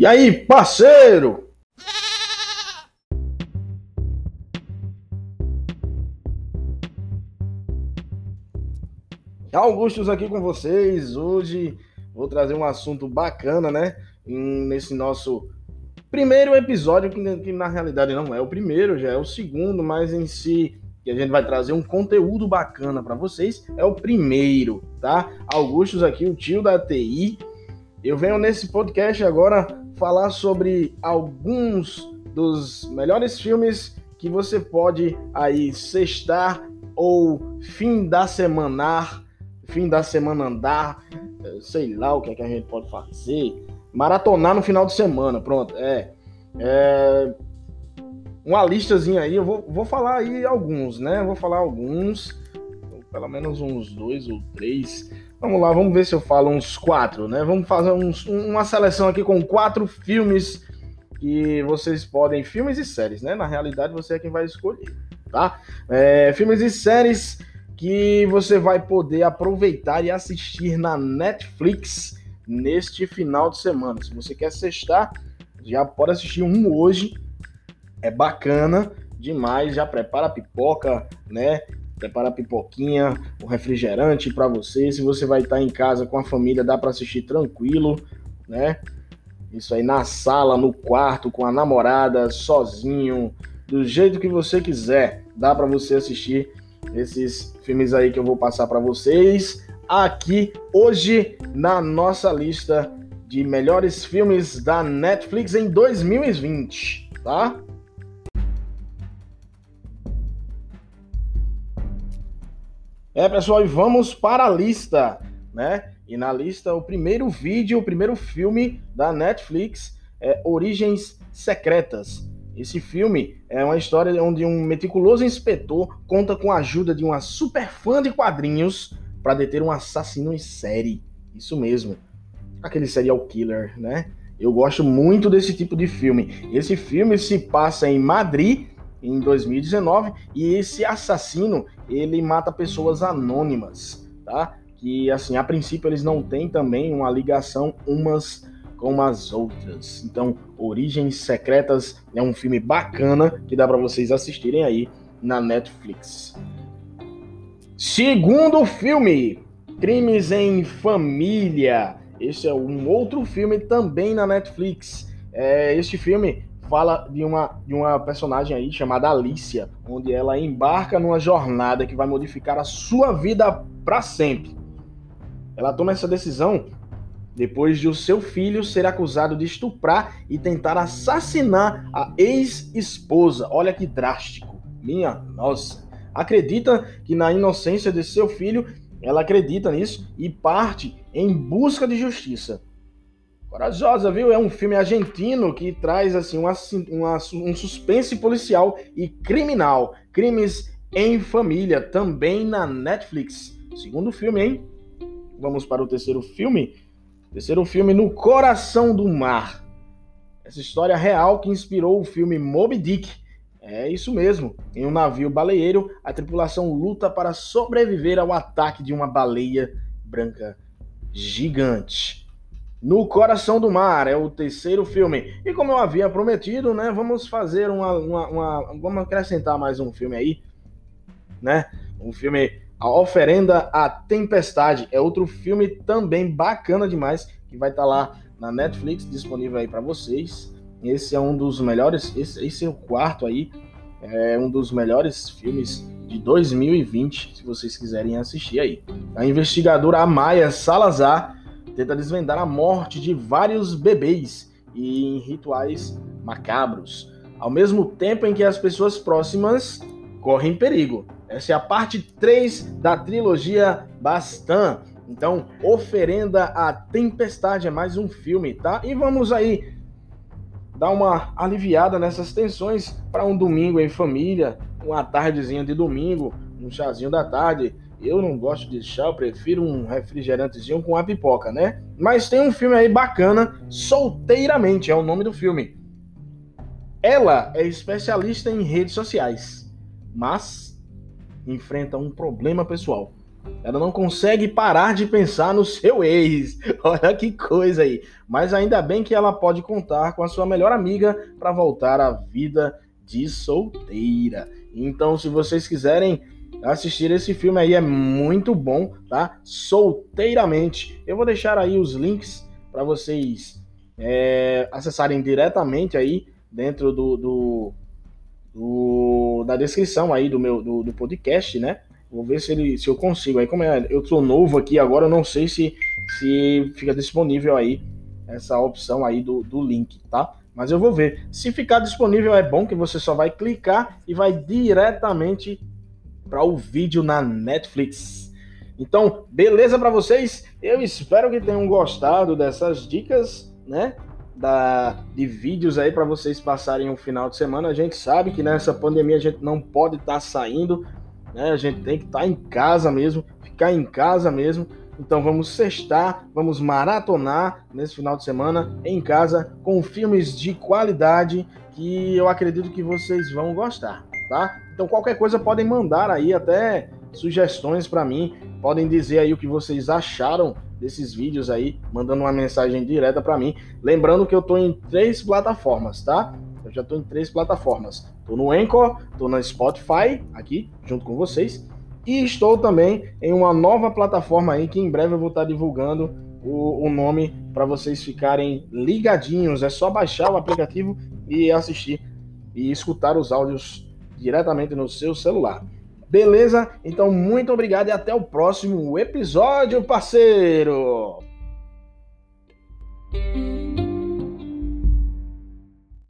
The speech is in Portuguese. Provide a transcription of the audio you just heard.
E aí, parceiro? Augustus aqui com vocês. Hoje vou trazer um assunto bacana, né? Nesse nosso primeiro episódio, que, na realidade não é o primeiro, já é o segundo, mas em si que a gente vai trazer um conteúdo bacana para vocês, é o primeiro, tá? Augustus aqui, o tio da TI. Eu venho nesse podcast agora falar sobre alguns dos melhores filmes que você pode aí sextar ou fim da semanar fim da semana andar, sei lá o que, é que a gente pode fazer. Maratonar no final de semana, pronto. É. é uma listazinha aí, eu vou, vou falar aí alguns, né? vou falar alguns, pelo menos uns dois ou três. Vamos lá, vamos ver se eu falo uns quatro, né? Vamos fazer uns, uma seleção aqui com quatro filmes que vocês podem, filmes e séries, né? Na realidade, você é quem vai escolher, tá? É, filmes e séries que você vai poder aproveitar e assistir na Netflix neste final de semana. Se você quer sextar, já pode assistir um hoje. É bacana demais. Já prepara a pipoca, né? Prepara a pipoquinha, o refrigerante para você. Se você vai estar em casa com a família, dá para assistir tranquilo, né? Isso aí na sala, no quarto, com a namorada, sozinho, do jeito que você quiser. Dá para você assistir esses filmes aí que eu vou passar para vocês aqui hoje na nossa lista de melhores filmes da Netflix em 2020, tá? É, pessoal, e vamos para a lista, né? E na lista, o primeiro vídeo, o primeiro filme da Netflix é Origens Secretas. Esse filme é uma história onde um meticuloso inspetor conta com a ajuda de uma super fã de quadrinhos para deter um assassino em série. Isso mesmo. Aquele serial killer, né? Eu gosto muito desse tipo de filme. Esse filme se passa em Madrid em 2019 e esse assassino, ele mata pessoas anônimas, tá? Que assim, a princípio eles não têm também uma ligação umas como as outras. Então, Origens Secretas é um filme bacana que dá para vocês assistirem aí na Netflix. Segundo filme, Crimes em Família. Este é um outro filme também na Netflix. É, este filme fala de uma, de uma personagem aí chamada Alicia, onde ela embarca numa jornada que vai modificar a sua vida para sempre. Ela toma essa decisão depois de o seu filho ser acusado de estuprar e tentar assassinar a ex-esposa. Olha que drástico. Minha nossa. Acredita que na inocência de seu filho, ela acredita nisso e parte em busca de justiça. Corajosa, viu? É um filme argentino que traz assim uma, uma, um suspense policial e criminal. Crimes em família, também na Netflix. Segundo filme, hein? Vamos para o terceiro filme Terceiro filme, No Coração do Mar. Essa história real que inspirou o filme Moby Dick. É isso mesmo. Em um navio baleeiro, a tripulação luta para sobreviver ao ataque de uma baleia branca gigante. No Coração do Mar é o terceiro filme. E como eu havia prometido, né, vamos fazer uma, uma, uma vamos acrescentar mais um filme aí, né? Um filme a Oferenda à Tempestade é outro filme também bacana demais que vai estar tá lá na Netflix disponível aí para vocês. Esse é um dos melhores, esse, esse, é o quarto aí, é um dos melhores filmes de 2020, se vocês quiserem assistir aí. A investigadora Amaya Salazar tenta desvendar a morte de vários bebês e em rituais macabros, ao mesmo tempo em que as pessoas próximas correm perigo. Essa é a parte 3 da trilogia Bastan. Então, Oferenda à Tempestade é mais um filme, tá? E vamos aí dar uma aliviada nessas tensões para um domingo em família, uma tardezinha de domingo, um chazinho da tarde. Eu não gosto de chá, eu prefiro um refrigerantezinho com a pipoca, né? Mas tem um filme aí bacana, Solteiramente é o nome do filme. Ela é especialista em redes sociais, mas enfrenta um problema pessoal. Ela não consegue parar de pensar no seu ex. Olha que coisa aí. Mas ainda bem que ela pode contar com a sua melhor amiga para voltar à vida de solteira. Então, se vocês quiserem assistir esse filme aí, é muito bom, tá? Solteiramente. Eu vou deixar aí os links para vocês é, acessarem diretamente aí dentro do, do, do, da descrição aí do meu do, do podcast, né? Vou ver se, ele, se eu consigo. Aí, como é, eu sou novo aqui agora, eu não sei se, se fica disponível aí essa opção aí do, do link, tá? Mas eu vou ver. Se ficar disponível, é bom que você só vai clicar e vai diretamente para o vídeo na Netflix. Então, beleza para vocês? Eu espero que tenham gostado dessas dicas, né? Da, de vídeos aí para vocês passarem um final de semana. A gente sabe que nessa pandemia a gente não pode estar tá saindo, né? A gente tem que estar tá em casa mesmo, ficar em casa mesmo. Então vamos sextar, vamos maratonar nesse final de semana em casa com filmes de qualidade que eu acredito que vocês vão gostar, tá? Então qualquer coisa podem mandar aí até sugestões para mim, podem dizer aí o que vocês acharam desses vídeos aí, mandando uma mensagem direta para mim. Lembrando que eu tô em três plataformas, tá? Eu já tô em três plataformas. Tô no Anchor, tô na Spotify, aqui, junto com vocês. E estou também em uma nova plataforma aí que em breve eu vou estar divulgando o, o nome para vocês ficarem ligadinhos. É só baixar o aplicativo e assistir e escutar os áudios diretamente no seu celular. Beleza? Então, muito obrigado e até o próximo episódio, parceiro!